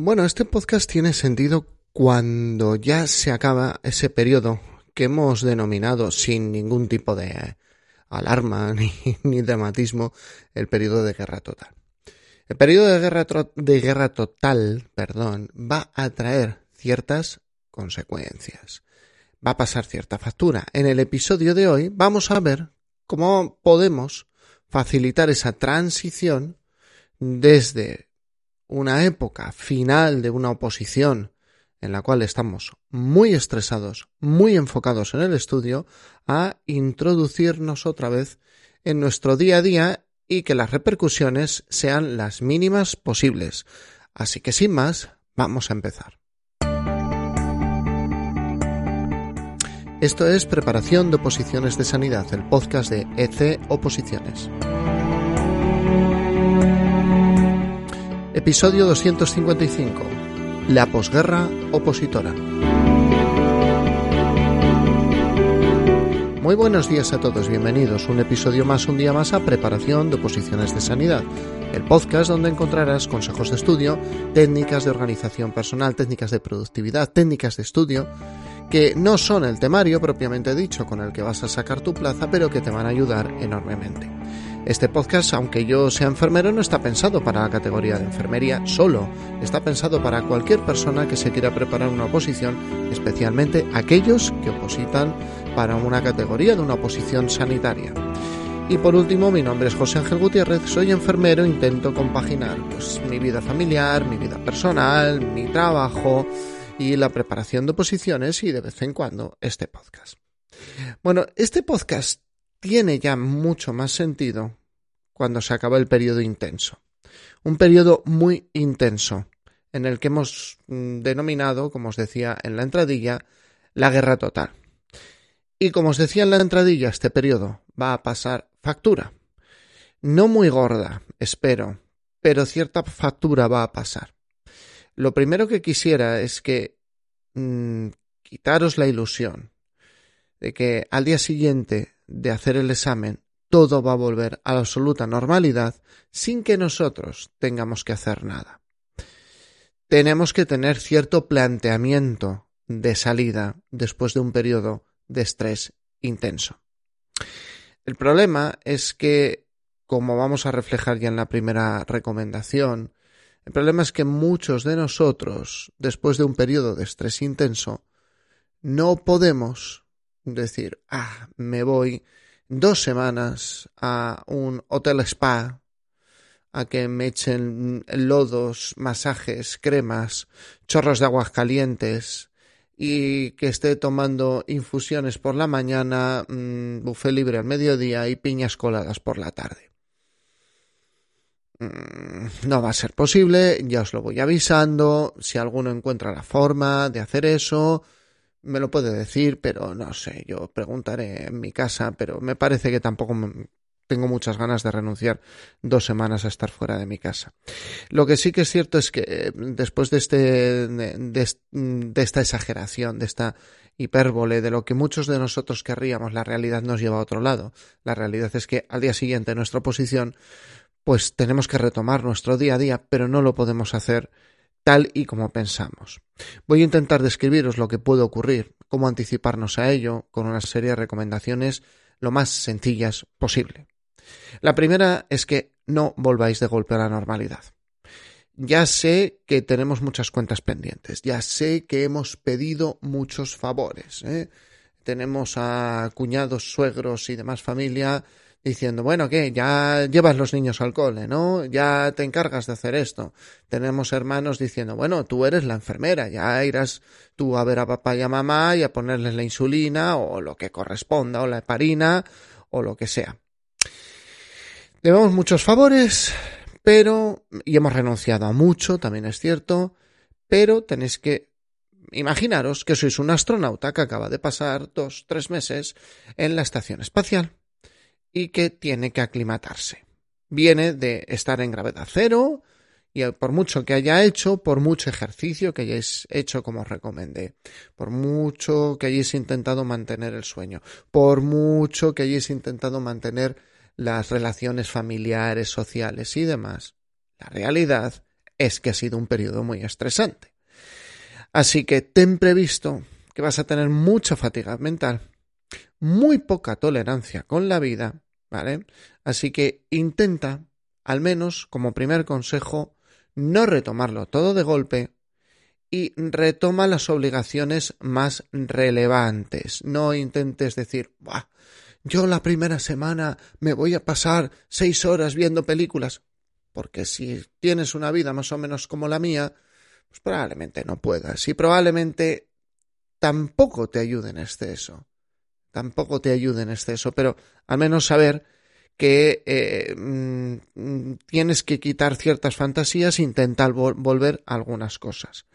Bueno, este podcast tiene sentido cuando ya se acaba ese periodo que hemos denominado sin ningún tipo de alarma ni, dramatismo el periodo de guerra total. El periodo de guerra, de guerra total, perdón, va a traer ciertas consecuencias. Va a pasar cierta factura. En el episodio de hoy vamos a ver cómo podemos facilitar esa transición desde una época final de una oposición en la cual estamos muy estresados, muy enfocados en el estudio, a introducirnos otra vez en nuestro día a día y que las repercusiones sean las mínimas posibles. Así que sin más, vamos a empezar. Esto es Preparación de Oposiciones de Sanidad, el podcast de EC Oposiciones. Episodio 255. La posguerra opositora. Muy buenos días a todos, bienvenidos un episodio más, un día más a Preparación de Oposiciones de Sanidad, el podcast donde encontrarás consejos de estudio, técnicas de organización personal, técnicas de productividad, técnicas de estudio que no son el temario propiamente dicho con el que vas a sacar tu plaza, pero que te van a ayudar enormemente. Este podcast, aunque yo sea enfermero, no está pensado para la categoría de enfermería solo, está pensado para cualquier persona que se quiera preparar una oposición, especialmente aquellos que opositan para una categoría de una oposición sanitaria. Y por último, mi nombre es José Ángel Gutiérrez, soy enfermero, intento compaginar pues, mi vida familiar, mi vida personal, mi trabajo, y la preparación de posiciones y de vez en cuando este podcast. Bueno, este podcast tiene ya mucho más sentido cuando se acaba el periodo intenso. Un periodo muy intenso en el que hemos mm, denominado, como os decía en la entradilla, la guerra total. Y como os decía en la entradilla, este periodo va a pasar factura. No muy gorda, espero, pero cierta factura va a pasar. Lo primero que quisiera es que mm, quitaros la ilusión de que al día siguiente de hacer el examen todo va a volver a la absoluta normalidad sin que nosotros tengamos que hacer nada. Tenemos que tener cierto planteamiento de salida después de un periodo de estrés intenso. El problema es que, como vamos a reflejar ya en la primera recomendación, el problema es que muchos de nosotros, después de un periodo de estrés intenso, no podemos decir, ah, me voy dos semanas a un hotel spa a que me echen lodos, masajes, cremas, chorros de aguas calientes y que esté tomando infusiones por la mañana, mmm, buffet libre al mediodía y piñas coladas por la tarde. Mm, no va a ser posible, ya os lo voy avisando, si alguno encuentra la forma de hacer eso, me lo puede decir, pero no sé, yo preguntaré en mi casa, pero me parece que tampoco tengo muchas ganas de renunciar dos semanas a estar fuera de mi casa. Lo que sí que es cierto es que eh, después de este, de, esta exageración, de esta hipérbole, de lo que muchos de nosotros querríamos, la realidad nos lleva a otro lado. La realidad es que al día siguiente nuestra oposición pues tenemos que retomar nuestro día a día, pero no lo podemos hacer tal y como pensamos. Voy a intentar describiros lo que puede ocurrir, cómo anticiparnos a ello, con una serie de recomendaciones lo más sencillas posible. La primera es que no volváis de golpe a la normalidad. Ya sé que tenemos muchas cuentas pendientes, ya sé que hemos pedido muchos favores. ¿eh? Tenemos a cuñados, suegros y demás familia diciendo, bueno, ¿qué? Ya llevas los niños al cole, ¿no? Ya te encargas de hacer esto. Tenemos hermanos diciendo, bueno, tú eres la enfermera, ya irás tú a ver a papá y a mamá y a ponerles la insulina o lo que corresponda, o la heparina, o lo que sea. Debemos muchos favores, pero, y hemos renunciado a mucho, también es cierto, pero tenéis que imaginaros que sois un astronauta que acaba de pasar dos, tres meses en la estación espacial y que tiene que aclimatarse. Viene de estar en gravedad cero y por mucho que haya hecho, por mucho ejercicio que hayáis hecho como os recomendé, por mucho que hayáis intentado mantener el sueño, por mucho que hayáis intentado mantener las relaciones familiares, sociales y demás, la realidad es que ha sido un periodo muy estresante. Así que ten previsto que vas a tener mucha fatiga mental, muy poca tolerancia con la vida, ¿vale? Así que intenta, al menos como primer consejo, no retomarlo todo de golpe y retoma las obligaciones más relevantes. No intentes decir, Buah, yo la primera semana me voy a pasar seis horas viendo películas, porque si tienes una vida más o menos como la mía, pues probablemente no puedas y probablemente tampoco te ayude en exceso. Tampoco te ayude en exceso, pero al menos saber que eh, mm, tienes que quitar ciertas fantasías e intentar volver a algunas cosas.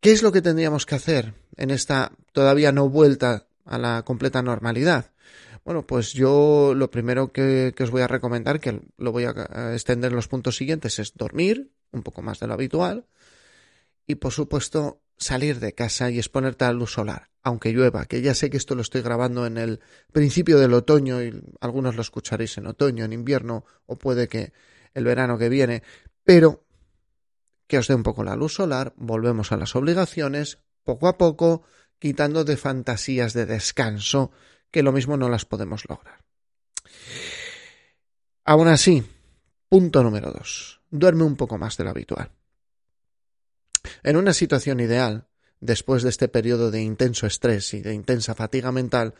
¿Qué es lo que tendríamos que hacer en esta todavía no vuelta a la completa normalidad? Bueno, pues yo lo primero que, os voy a recomendar, que lo voy a extender en los puntos siguientes, es dormir un poco más de lo habitual y, por supuesto, salir de casa y exponerte a la luz solar, aunque llueva, que ya sé que esto lo estoy grabando en el principio del otoño y algunos lo escucharéis en otoño, en invierno o puede que el verano que viene, pero que os dé un poco la luz solar, volvemos a las obligaciones, poco a poco, quitando de fantasías de descanso que lo mismo no las podemos lograr. Aún así, punto número dos. Duerme un poco más de lo habitual. En una situación ideal, después de este periodo de intenso estrés y de intensa fatiga mental,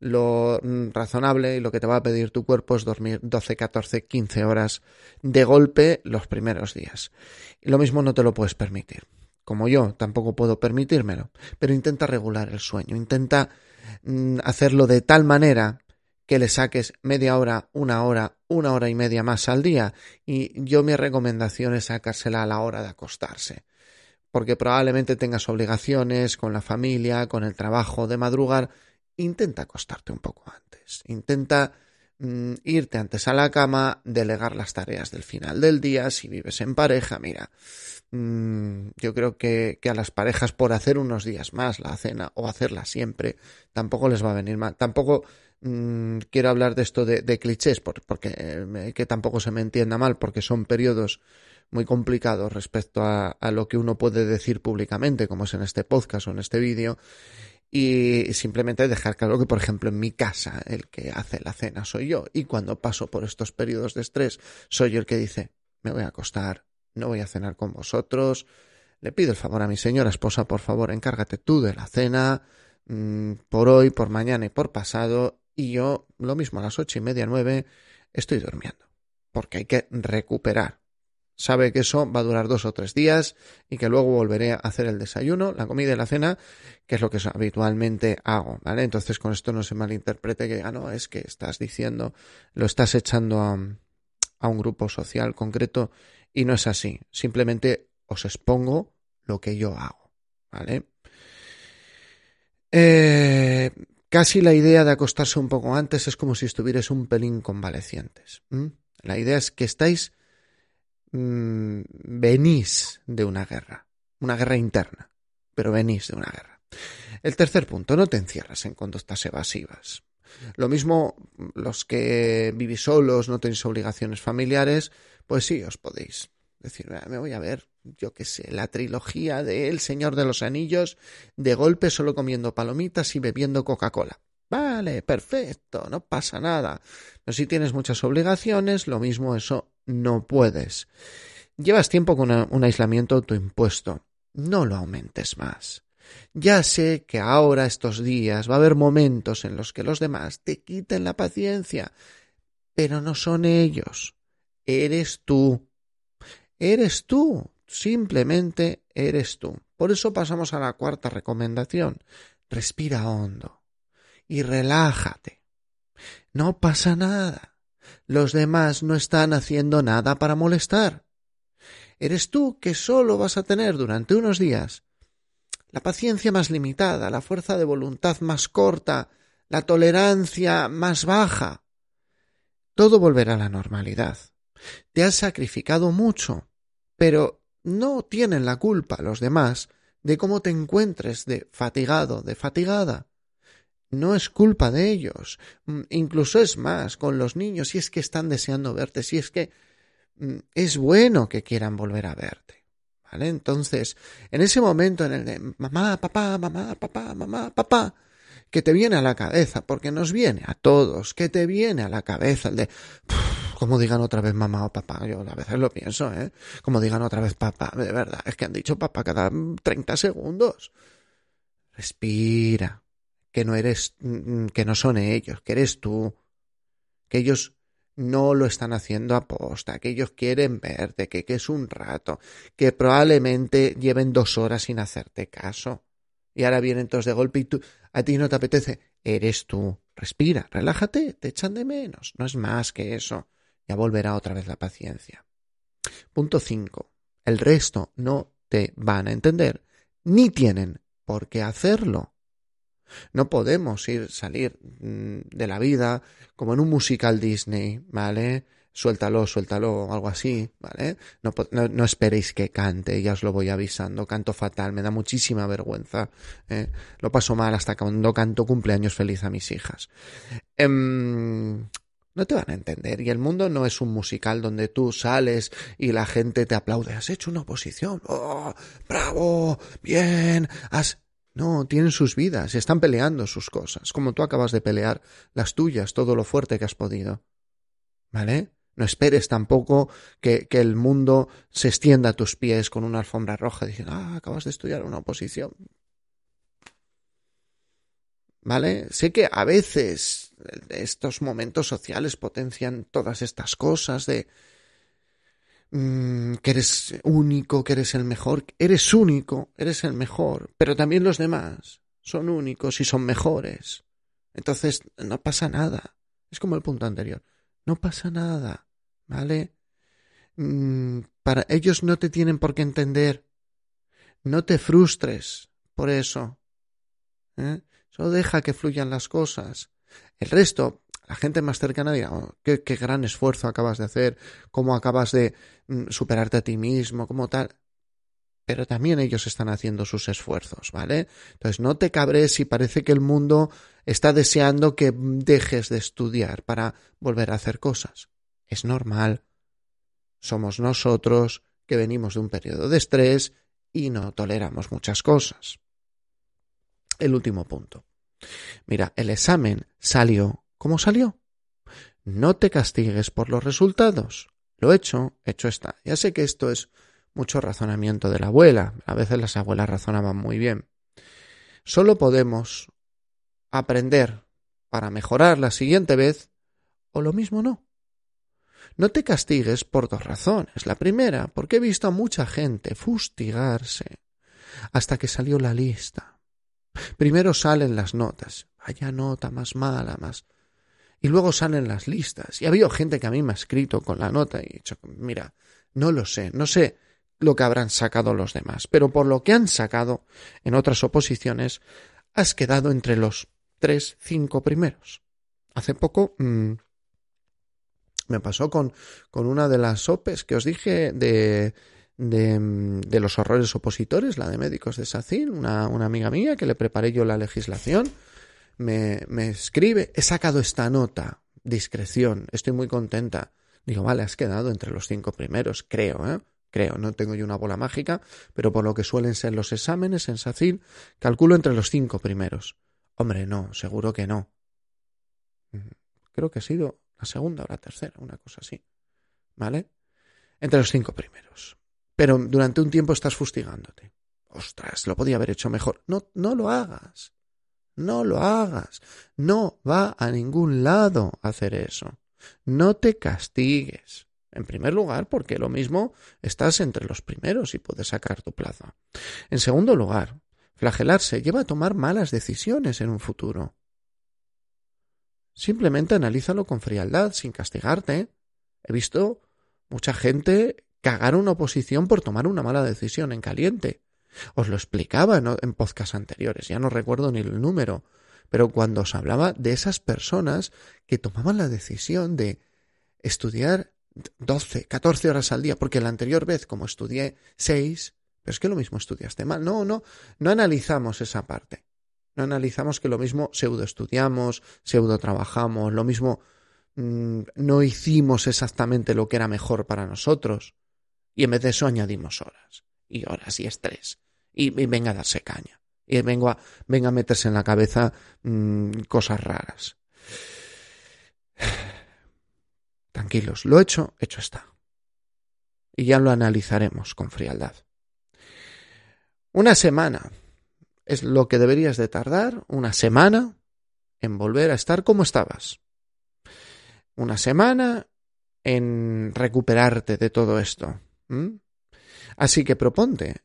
lo razonable y lo que te va a pedir tu cuerpo es dormir 12, 14, 15 horas de golpe los primeros días. Lo mismo no te lo puedes permitir. Como yo, tampoco puedo permitírmelo. Pero intenta regular el sueño, intenta Mm, hacerlo de tal manera que le saques media hora, una hora, una hora y media más al día. Y yo mi recomendación es sacársela a la hora de acostarse. Porque probablemente tengas obligaciones con la familia, con el trabajo de madrugar. Intenta acostarte un poco antes. Intenta mm, irte antes a la cama, delegar las tareas del final del día. Si vives en pareja, mira, Mm, yo creo que, a las parejas por hacer unos días más la cena o hacerla siempre tampoco les va a venir mal. Tampoco mm, quiero hablar de esto de, clichés porque eh, que tampoco se me entienda mal porque son periodos muy complicados respecto a, lo que uno puede decir públicamente como es en este podcast o en este vídeo y simplemente dejar claro que por ejemplo en mi casa el que hace la cena soy yo y cuando paso por estos periodos de estrés soy yo el que dice me voy a acostar no voy a cenar con vosotros. Le pido el favor a mi señora esposa, por favor, encárgate tú de la cena, mm, por hoy, por mañana y por pasado, y yo, lo mismo a las ocho y media, nueve, estoy durmiendo, porque hay que recuperar. Sabe que eso va a durar dos o tres días y que luego volveré a hacer el desayuno, la comida y la cena, que es lo que habitualmente hago, ¿vale? Entonces con esto no se malinterprete que diga, no, es que estás diciendo, lo estás echando a, a un grupo social concreto y no es así. Simplemente os expongo lo que yo hago. ¿Vale? Eh, casi la idea de acostarse un poco antes es como si estuvierais un pelín convalecientes. La idea es que estáis. Mm, venís de una guerra. Una guerra interna. Pero venís de una guerra. El tercer punto, no te encierras en conductas evasivas. Lo mismo los que vivís solos, no tenéis obligaciones familiares, pues sí, os podéis decir, me voy a ver, yo qué sé, la trilogía de El Señor de los Anillos, de golpe solo comiendo palomitas y bebiendo Coca-Cola. Vale, perfecto, no pasa nada. Pero si tienes muchas obligaciones, lo mismo eso no puedes. Llevas tiempo con un aislamiento autoimpuesto. No lo aumentes más. Ya sé que ahora, estos días, va a haber momentos en los que los demás te quiten la paciencia, pero no son ellos. Eres tú. Eres tú. Simplemente eres tú. Por eso pasamos a la cuarta recomendación. Respira hondo y relájate. No pasa nada. Los demás no están haciendo nada para molestar. Eres tú que solo vas a tener durante unos días la paciencia más limitada, la fuerza de voluntad más corta, la tolerancia más baja. Todo volverá a la normalidad. Te has sacrificado mucho, pero no tienen la culpa los demás de cómo te encuentres de fatigado, de fatigada. No es culpa de ellos. Mm, incluso es más con los niños, si es que están deseando verte, si es que mm, es bueno que quieran volver a verte. ¿Vale? Entonces, en ese momento en el de mamá, papá, mamá, papá, mamá, papá, que te viene a la cabeza, porque nos viene a todos, que te viene a la cabeza el de, como digan otra vez mamá o papá, yo a veces lo pienso, ¿eh? Como digan otra vez papá, de verdad, es que han dicho papá cada 30 segundos. Respira, que no eres, mm, que no son ellos, que eres tú, que ellos no lo están haciendo a posta, que ellos quieren verte, que, que es un rato, que probablemente lleven dos horas sin hacerte caso. Y ahora vienen todos de golpe y tú, a ti no te apetece. Eres tú. Respira, relájate, te echan de menos. No es más que eso. Ya volverá otra vez la paciencia. Punto 5. El resto no te van a entender, ni tienen por qué hacerlo. No podemos ir salir mm, de la vida como en un musical Disney, ¿vale? Suéltalo, suéltalo, algo así, ¿vale? No, no, esperéis que cante, ya os lo voy avisando. Canto fatal, me da muchísima vergüenza. ¿eh? Lo paso mal hasta cuando canto cumpleaños feliz a mis hijas. Em, no te van a entender. Y el mundo no es un musical donde tú sales y la gente te aplaude. Has hecho una oposición. ¡Oh! ¡Bravo! ¡Bien! Has. No, tienen sus vidas, están peleando sus cosas, como tú acabas de pelear las tuyas, todo lo fuerte que has podido. ¿Vale? No esperes tampoco que, que el mundo se extienda a tus pies con una alfombra roja diciendo, ah, acabas de estudiar una oposición. ¿Vale? Sé que a veces estos momentos sociales potencian todas estas cosas de Mm, que eres único, que eres el mejor. Eres único, eres el mejor, pero también los demás son únicos y son mejores. Entonces, no pasa nada. Es como el punto anterior. No pasa nada, ¿vale? Mm, para ellos no te tienen por qué entender. No te frustres por eso. ¿eh? Solo deja que fluyan las cosas. El resto, la gente más cercana diga, oh, qué, gran esfuerzo acabas de hacer, cómo acabas de mm, superarte a ti mismo, como tal. Pero también ellos están haciendo sus esfuerzos, ¿vale? Entonces no te cabres si parece que el mundo está deseando que dejes de estudiar para volver a hacer cosas. Es normal. Somos nosotros que venimos de un periodo de estrés y no toleramos muchas cosas. El último punto. Mira, el examen salió ¿Cómo salió? No te castigues por los resultados. Lo hecho, hecho está. Ya sé que esto es mucho razonamiento de la abuela. A veces las abuelas razonaban muy bien. Solo podemos aprender para mejorar la siguiente vez o lo mismo no. No te castigues por dos razones. La primera, porque he visto a mucha gente fustigarse hasta que salió la lista. Primero salen las notas. Vaya nota más mala, más y luego salen las listas. Y ha habido gente que a mí me ha escrito con la nota y he dicho, mira, no lo sé, no sé lo que habrán sacado los demás, pero por lo que han sacado en otras oposiciones, has quedado entre los tres, cinco primeros. Hace poco mm, me pasó con, con una de las OPEs que os dije de, de, mm, de, los horrores opositores, la de médicos de SACIN, una, una amiga mía que le preparé yo la legislación me, escribe, he sacado esta nota, discreción, estoy muy contenta. Digo, vale, has quedado entre los cinco primeros, creo, ¿eh? Creo, no tengo yo una bola mágica, pero por lo que suelen ser los exámenes en SACIL, calculo entre los cinco primeros. Hombre, no, seguro que no. Creo que ha sido la segunda o la tercera, una cosa así. ¿Vale? Entre los cinco primeros. Pero durante un tiempo estás fustigándote. Ostras, lo podía haber hecho mejor. No, no lo hagas. No lo hagas. No va a ningún lado hacer eso. No te castigues. En primer lugar, porque lo mismo estás entre los primeros y puedes sacar tu plaza. En segundo lugar, flagelarse lleva a tomar malas decisiones en un futuro. Simplemente analízalo con frialdad, sin castigarte. He visto mucha gente cagar una oposición por tomar una mala decisión en caliente. Os lo explicaba en, en podcasts anteriores, ya no recuerdo ni el número, pero cuando os hablaba de esas personas que tomaban la decisión de estudiar 12, 14 horas al día, porque la anterior vez, como estudié 6, pero es que lo mismo estudiaste mal. No, no, no analizamos esa parte. No analizamos que lo mismo pseudo estudiamos, pseudo trabajamos, lo mismo mm, no hicimos exactamente lo que era mejor para nosotros y en vez de eso añadimos horas y horas y estrés y, venga a darse caña y venga a, venga a meterse en la cabeza mm, cosas raras. Tranquilos, lo hecho, hecho está. Y ya lo analizaremos con frialdad. Una semana es lo que deberías de tardar, una semana, en volver a estar como estabas. Una semana en recuperarte de todo esto. Así que proponte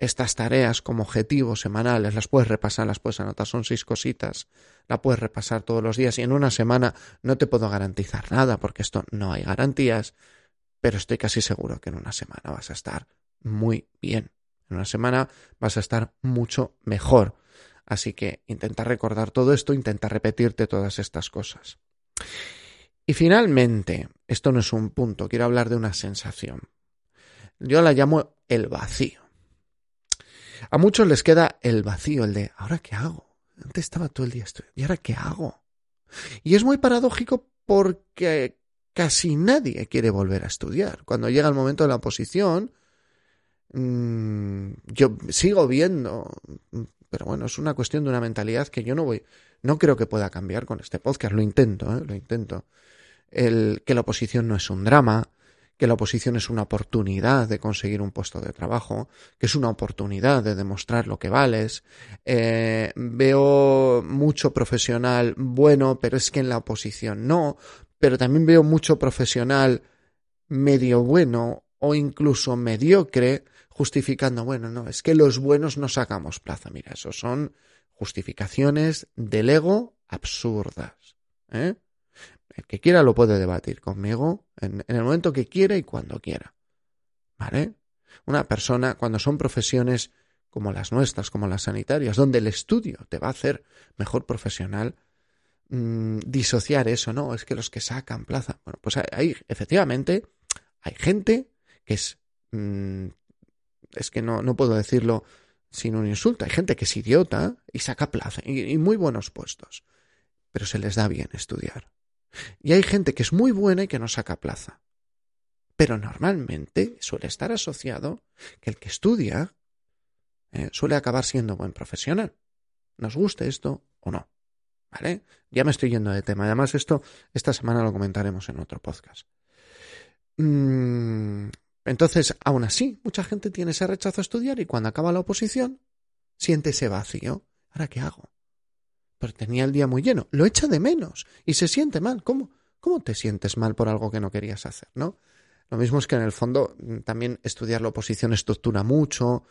estas tareas como objetivos semanales, las puedes repasar, las puedes anotar, son seis cositas, la puedes repasar todos los días y en una semana no te puedo garantizar nada porque esto no hay garantías, pero estoy casi seguro que en una semana vas a estar muy bien. En una semana vas a estar mucho mejor. Así que intenta recordar todo esto, intenta repetirte todas estas cosas. Y finalmente, esto no es un punto, quiero hablar de una sensación. Yo la llamo el vacío. A muchos les queda el vacío, el de, ¿ahora qué hago? Antes estaba todo el día estudiando, ¿y ahora qué hago? Y es muy paradójico porque casi nadie quiere volver a estudiar. Cuando llega el momento de la oposición, mmm, yo sigo viendo, pero bueno, es una cuestión de una mentalidad que yo no voy, no creo que pueda cambiar con este podcast, lo intento, ¿eh? lo intento. El que la oposición no es un drama, que la oposición es una oportunidad de conseguir un puesto de trabajo, que es una oportunidad de demostrar lo que vales. Eh, veo mucho profesional bueno, pero es que en la oposición no, pero también veo mucho profesional medio bueno o incluso mediocre justificando, bueno, no, es que los buenos no sacamos plaza. Mira, eso son justificaciones del ego absurdas. ¿eh? El que quiera lo puede debatir conmigo en, el momento que quiera y cuando quiera. ¿Vale? Una persona, cuando son profesiones como las nuestras, como las sanitarias, donde el estudio te va a hacer mejor profesional, mm, disociar eso, ¿no? Es que los que sacan plaza. Bueno, pues hay, efectivamente, hay gente que es. Mm, es que no, no puedo decirlo sin un insulto. Hay gente que es idiota y saca plaza y muy buenos puestos. Pero se les da bien estudiar. Y hay gente que es muy buena y que no saca plaza. Pero normalmente suele estar asociado que el que estudia eh, suele acabar siendo buen profesional. Nos guste esto o no. ¿Vale? Ya me estoy yendo de tema. Además, esto esta semana lo comentaremos en otro podcast. Mm, entonces, aún así, mucha gente tiene ese rechazo a estudiar y cuando acaba la oposición, siente ese vacío. ¿Ahora qué hago? Pero tenía el día muy lleno. Lo echa de menos y se siente mal. ¿Cómo? ¿Cómo te sientes mal por algo que no querías hacer, no? Lo mismo es que en el fondo mm, también estudiar la oposición estructura mucho,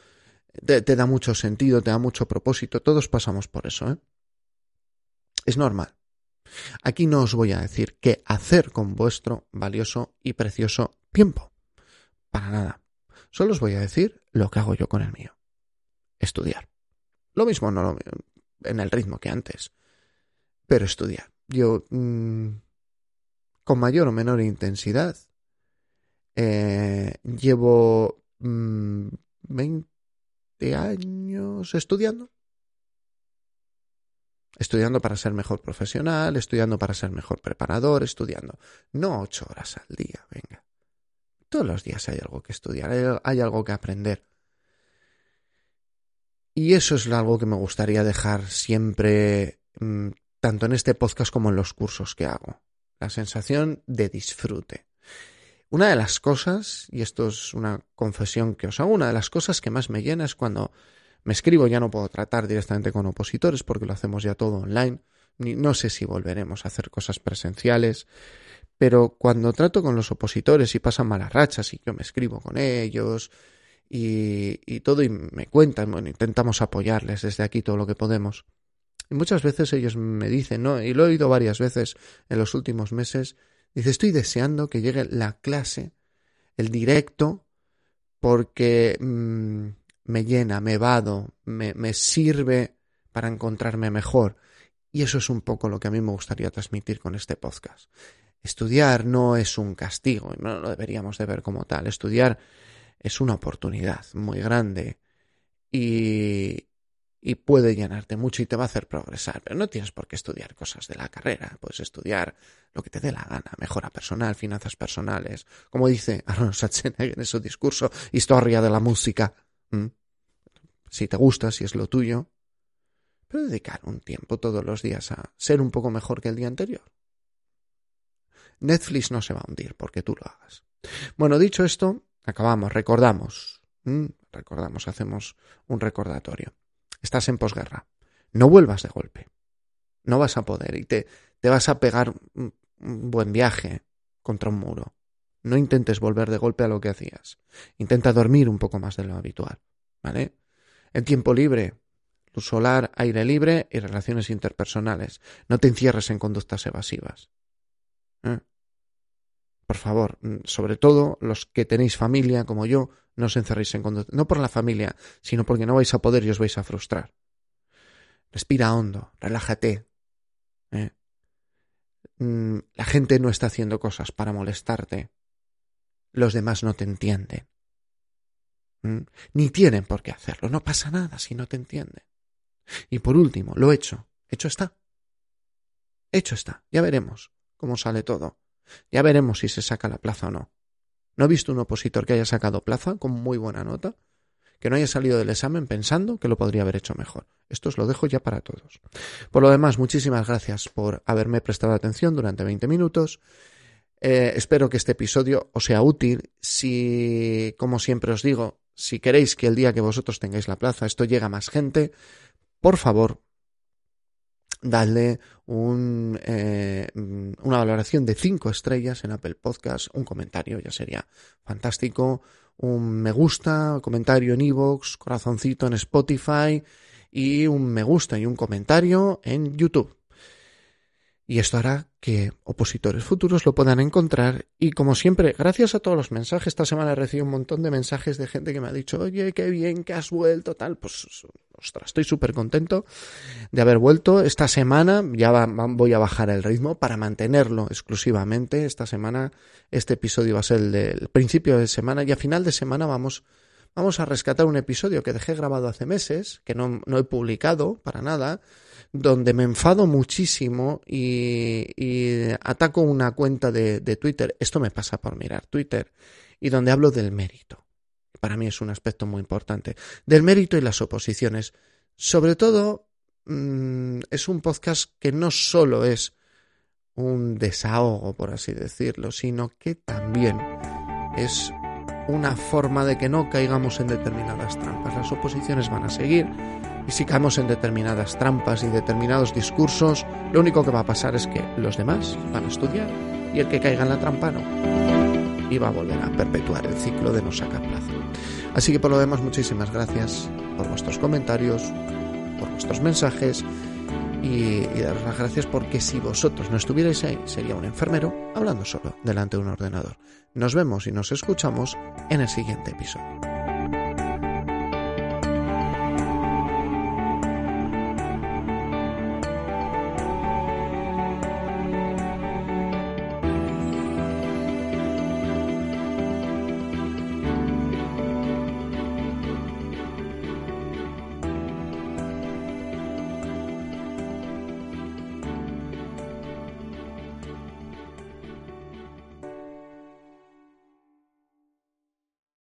te, da mucho sentido, te da mucho propósito. Todos pasamos por eso, ¿eh? Es normal. Aquí no os voy a decir qué hacer con vuestro valioso y precioso tiempo. Para nada. Solo os voy a decir lo que hago yo con el mío. Estudiar. Lo mismo no lo, en el ritmo que antes. Pero estudiar. Yo, mm, con mayor o menor intensidad, eh, llevo 20 mm, años estudiando. Estudiando para ser mejor profesional, estudiando para ser mejor preparador, estudiando. No ocho horas al día, venga. Todos los días hay algo que estudiar, hay algo que aprender. Y eso es algo que me gustaría dejar siempre, mm, tanto en este podcast como en los cursos que hago. La sensación de disfrute. Una de las cosas, y esto es una confesión que os hago, una de las cosas que más me llena es cuando me escribo, ya no puedo tratar directamente con opositores porque lo hacemos ya todo online. no sé si volveremos a hacer cosas presenciales, pero cuando trato con los opositores y pasan malas rachas y yo me escribo con ellos, y, todo y me cuentan, bueno, intentamos apoyarles desde aquí todo lo que podemos. Y muchas veces ellos me dicen, ¿no? Y lo he oído varias veces en los últimos meses, dice, estoy deseando que llegue la clase, el directo, porque mm, me llena, me vado, me, me sirve para encontrarme mejor. Y eso es un poco lo que a mí me gustaría transmitir con este podcast. Estudiar no es un castigo, no lo deberíamos de ver como tal. Estudiar es una oportunidad muy grande y, y puede llenarte mucho y te va a hacer progresar, pero no tienes por qué estudiar cosas de la carrera, puedes estudiar lo que te dé la gana, mejora personal, finanzas personales, como dice Aaron Schwarzenegger en su discurso, historia de la música. Si te gusta, si es lo tuyo, pero dedicar un tiempo todos los días a ser un poco mejor que el día anterior. Netflix no se va a hundir porque tú lo hagas. Bueno, dicho esto, acabamos, recordamos, recordamos, hacemos un recordatorio. Estás en posguerra. No vuelvas de golpe. No vas a poder y te, te vas a pegar un, buen viaje contra un muro. No intentes volver de golpe a lo que hacías. Intenta dormir un poco más de lo habitual. ¿Vale? En tiempo libre, luz solar, aire libre y relaciones interpersonales. No te encierres en conductas evasivas. ¿Eh? Por favor, mm, sobre todo los que tenéis familia como yo, no os encerréis en conductas. No por la familia, sino porque no vais a poder y os vais a frustrar. Respira hondo, relájate. ¿eh? Mm, la gente no está haciendo cosas para molestarte. Los demás no te entienden. Ni tienen por qué hacerlo. No pasa nada si no te entienden. Y por último, lo hecho. Hecho está. Hecho está. Ya veremos cómo sale todo. Ya veremos si se saca la plaza o no. No he visto un opositor que haya sacado plaza con muy buena nota, que no haya salido del examen pensando que lo podría haber hecho mejor. Esto os lo dejo ya para todos. Por lo demás, muchísimas gracias por haberme prestado atención durante 20 minutos. Eh, espero que este episodio os sea útil. Si, como siempre os digo, si queréis que el día que vosotros tengáis la plaza esto llegue a más gente, por favor, dadle un, eh, una valoración de 5 estrellas en Apple Podcast, un comentario, ya sería fantástico, un me gusta, comentario en iVoox, corazoncito en Spotify y un me gusta y un comentario en YouTube. Y esto hará que opositores futuros lo puedan encontrar. Y como siempre, gracias a todos los mensajes, esta semana he recibido un montón de mensajes de gente que me ha dicho, oye, qué bien que has vuelto, tal. Pues, ostras, estoy súper contento de haber vuelto. Esta semana ya voy a bajar el ritmo para mantenerlo exclusivamente. Esta semana, este episodio va a ser el del principio de semana y a final de semana vamos, vamos a rescatar un episodio que dejé grabado hace meses, que no, no he publicado para nada donde me enfado muchísimo y, ataco una cuenta de, de Twitter. Esto me pasa por mirar Twitter. Y donde hablo del mérito. Para mí es un aspecto muy importante. Del mérito y las oposiciones. Sobre todo, mm, es un podcast que no solo es un desahogo, por así decirlo, sino que también es una forma de que no caigamos en determinadas trampas. Las oposiciones van a seguir, y si caemos en determinadas trampas y determinados discursos, lo único que va a pasar es que los demás van a estudiar y el que caiga en la trampa no. Y va a volver a perpetuar el ciclo de no sacar plazo. Así que por lo demás, muchísimas gracias por vuestros comentarios, por vuestros mensajes y, y, daros las gracias porque si vosotros no estuvierais ahí, sería un enfermero hablando solo delante de un ordenador. Nos vemos y nos escuchamos en el siguiente episodio.